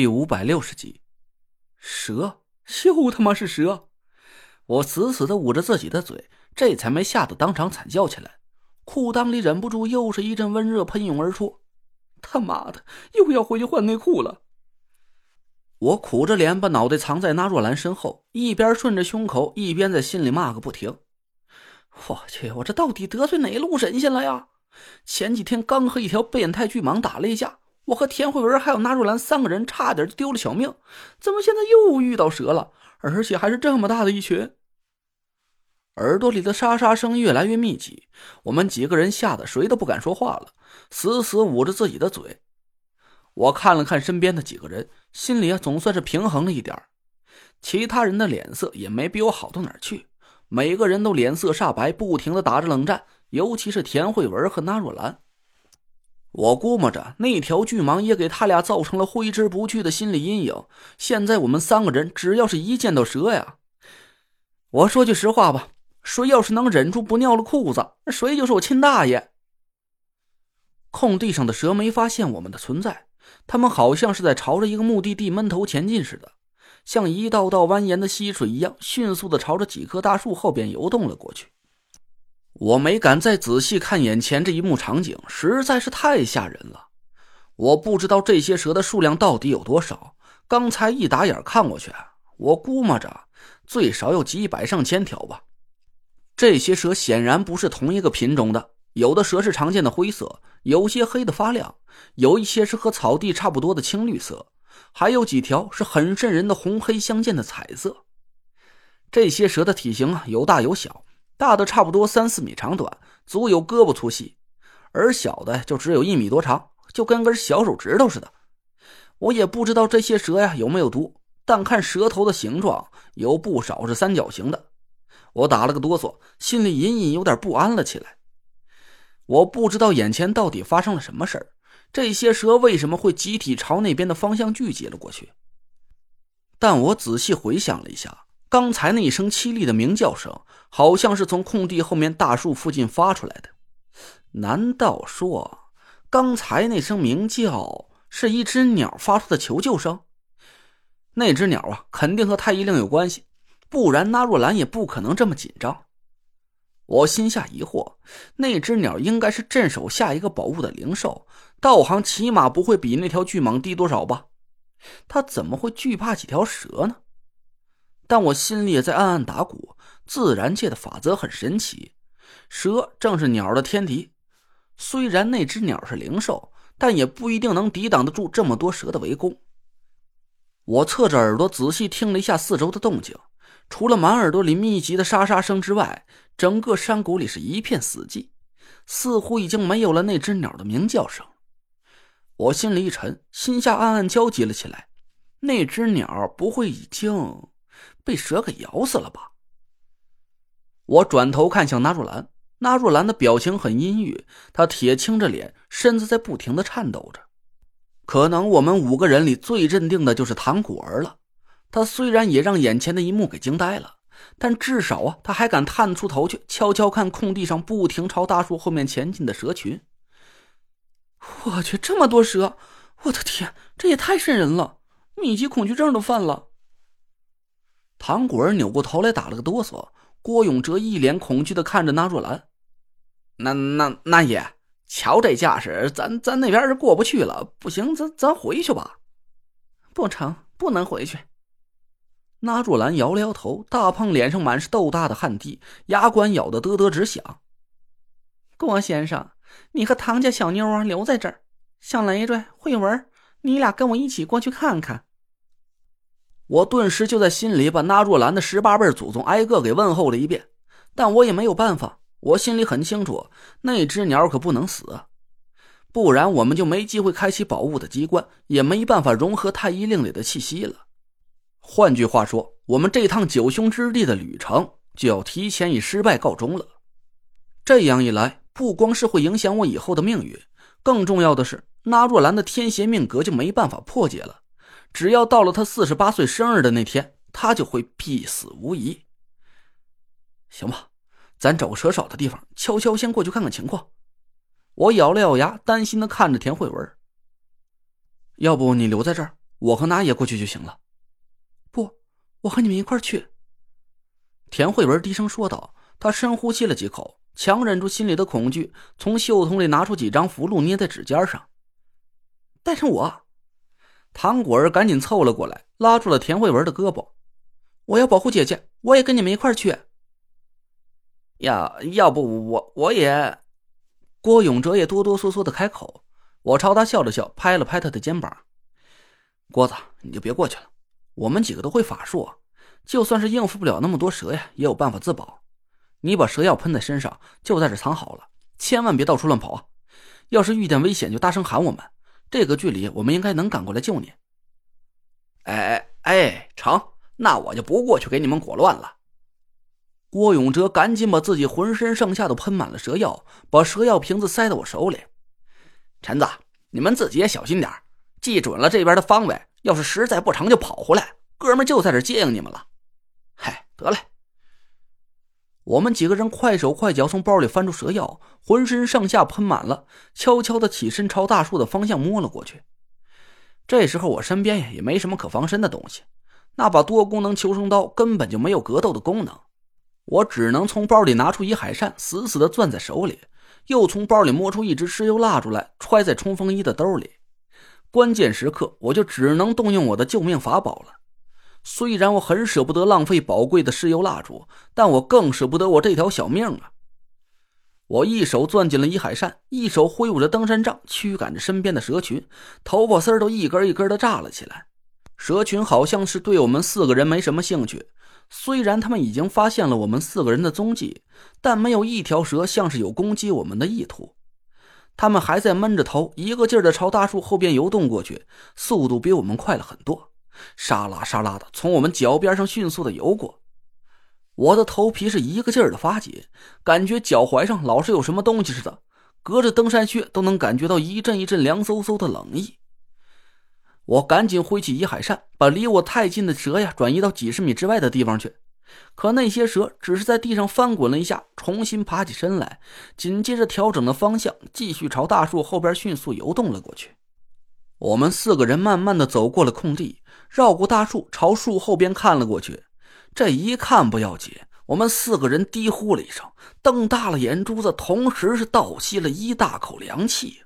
第五百六十集，蛇又他妈是蛇！我死死的捂着自己的嘴，这才没吓得当场惨叫起来。裤裆里忍不住又是一阵温热喷涌而出。他妈的，又要回去换内裤了！我苦着脸把脑袋藏在那若兰身后，一边顺着胸口，一边在心里骂个不停。我去，我这到底得罪哪路神仙了呀？前几天刚和一条变态巨蟒打了一架。我和田慧文还有纳若兰三个人差点就丢了小命，怎么现在又遇到蛇了？而且还是这么大的一群！耳朵里的沙沙声越来越密集，我们几个人吓得谁都不敢说话了，死死捂着自己的嘴。我看了看身边的几个人，心里啊总算是平衡了一点其他人的脸色也没比我好到哪儿去，每个人都脸色煞白，不停的打着冷战，尤其是田慧文和纳若兰。我估摸着那条巨蟒也给他俩造成了挥之不去的心理阴影。现在我们三个人只要是一见到蛇呀，我说句实话吧，谁要是能忍住不尿了裤子，谁就是我亲大爷。空地上的蛇没发现我们的存在，他们好像是在朝着一个目的地闷头前进似的，像一道道蜿蜒的溪水一样，迅速的朝着几棵大树后边游动了过去。我没敢再仔细看眼前这一幕场景，实在是太吓人了。我不知道这些蛇的数量到底有多少，刚才一打眼看过去，我估摸着最少有几百上千条吧。这些蛇显然不是同一个品种的，有的蛇是常见的灰色，有些黑的发亮，有一些是和草地差不多的青绿色，还有几条是很瘆人的红黑相间的彩色。这些蛇的体型，有大有小。大的差不多三四米长短，足有胳膊粗细，而小的就只有一米多长，就跟根小手指头似的。我也不知道这些蛇呀有没有毒，但看蛇头的形状，有不少是三角形的。我打了个哆嗦，心里隐隐有点不安了起来。我不知道眼前到底发生了什么事儿，这些蛇为什么会集体朝那边的方向聚集了过去？但我仔细回想了一下。刚才那一声凄厉的鸣叫声，好像是从空地后面大树附近发出来的。难道说，刚才那声鸣叫是一只鸟发出的求救声？那只鸟啊，肯定和太医令有关系，不然那若兰也不可能这么紧张。我心下疑惑，那只鸟应该是镇守下一个宝物的灵兽，道行起码不会比那条巨蟒低多少吧？它怎么会惧怕几条蛇呢？但我心里也在暗暗打鼓，自然界的法则很神奇，蛇正是鸟的天敌。虽然那只鸟是灵兽，但也不一定能抵挡得住这么多蛇的围攻。我侧着耳朵仔细听了一下四周的动静，除了满耳朵里密集的沙沙声之外，整个山谷里是一片死寂，似乎已经没有了那只鸟的鸣叫声。我心里一沉，心下暗暗焦急了起来，那只鸟不会已经……被蛇给咬死了吧？我转头看向纳若兰，纳若兰的表情很阴郁，她铁青着脸，身子在不停的颤抖着。可能我们五个人里最镇定的就是唐果儿了。他虽然也让眼前的一幕给惊呆了，但至少啊，他还敢探出头去，悄悄看空地上不停朝大树后面前进的蛇群。我去，这么多蛇！我的天，这也太瘆人了，密集恐惧症都犯了。唐果儿扭过头来，打了个哆嗦。郭永哲一脸恐惧的看着那若兰：“那那那爷，瞧这架势，咱咱那边是过不去了。不行，咱咱回去吧。”“不成，不能回去。”那若兰摇了摇头，大胖脸上满是豆大的汗滴，牙关咬得嘚嘚直响。“郭先生，你和唐家小妞啊留在这儿，小累赘、慧文，你俩跟我一起过去看看。”我顿时就在心里把那若兰的十八辈祖宗挨个给问候了一遍，但我也没有办法。我心里很清楚，那只鸟可不能死，不然我们就没机会开启宝物的机关，也没办法融合太医令里的气息了。换句话说，我们这趟九凶之地的旅程就要提前以失败告终了。这样一来，不光是会影响我以后的命运，更重要的是，那若兰的天邪命格就没办法破解了。只要到了他四十八岁生日的那天，他就会必死无疑。行吧，咱找个蛇少的地方，悄悄先过去看看情况。我咬了咬牙，担心的看着田慧文。要不你留在这儿，我和拿野过去就行了。不，我和你们一块去。田慧文低声说道。他深呼吸了几口，强忍住心里的恐惧，从袖筒里拿出几张符箓，捏在指尖上。带上我。唐果儿赶紧凑了过来，拉住了田慧文的胳膊。我要保护姐姐，我也跟你们一块去。要要不我我也。郭永哲也哆哆嗦嗦的开口。我朝他笑了笑，拍了拍他的肩膀。郭子，你就别过去了。我们几个都会法术，就算是应付不了那么多蛇呀，也有办法自保。你把蛇药喷在身上，就在这藏好了，千万别到处乱跑啊！要是遇见危险，就大声喊我们。这个距离，我们应该能赶过来救你。哎哎，成，那我就不过去给你们裹乱了。郭永哲赶紧把自己浑身上下都喷满了蛇药，把蛇药瓶子塞到我手里。陈子，你们自己也小心点记准了这边的方位。要是实在不成就跑回来，哥们就在这接应你们了。嗨，得嘞。我们几个人快手快脚从包里翻出蛇药，浑身上下喷满了，悄悄的起身朝大树的方向摸了过去。这时候我身边也没什么可防身的东西，那把多功能求生刀根本就没有格斗的功能，我只能从包里拿出一海扇，死死的攥在手里，又从包里摸出一支石油蜡烛来，揣在冲锋衣的兜里。关键时刻，我就只能动用我的救命法宝了。虽然我很舍不得浪费宝贵的石油蜡烛，但我更舍不得我这条小命啊！我一手攥紧了一海扇，一手挥舞着登山杖，驱赶着身边的蛇群，头发丝都一根一根的炸了起来。蛇群好像是对我们四个人没什么兴趣，虽然他们已经发现了我们四个人的踪迹，但没有一条蛇像是有攻击我们的意图。他们还在闷着头，一个劲儿的朝大树后边游动过去，速度比我们快了很多，沙拉沙拉的从我们脚边上迅速的游过。我的头皮是一个劲儿的发紧，感觉脚踝上老是有什么东西似的，隔着登山靴都能感觉到一阵一阵凉飕飕的冷意。我赶紧挥起一海扇，把离我太近的蛇呀转移到几十米之外的地方去。可那些蛇只是在地上翻滚了一下，重新爬起身来，紧接着调整了方向，继续朝大树后边迅速游动了过去。我们四个人慢慢的走过了空地，绕过大树，朝树后边看了过去。这一看不要紧，我们四个人低呼了一声，瞪大了眼珠子，同时是倒吸了一大口凉气。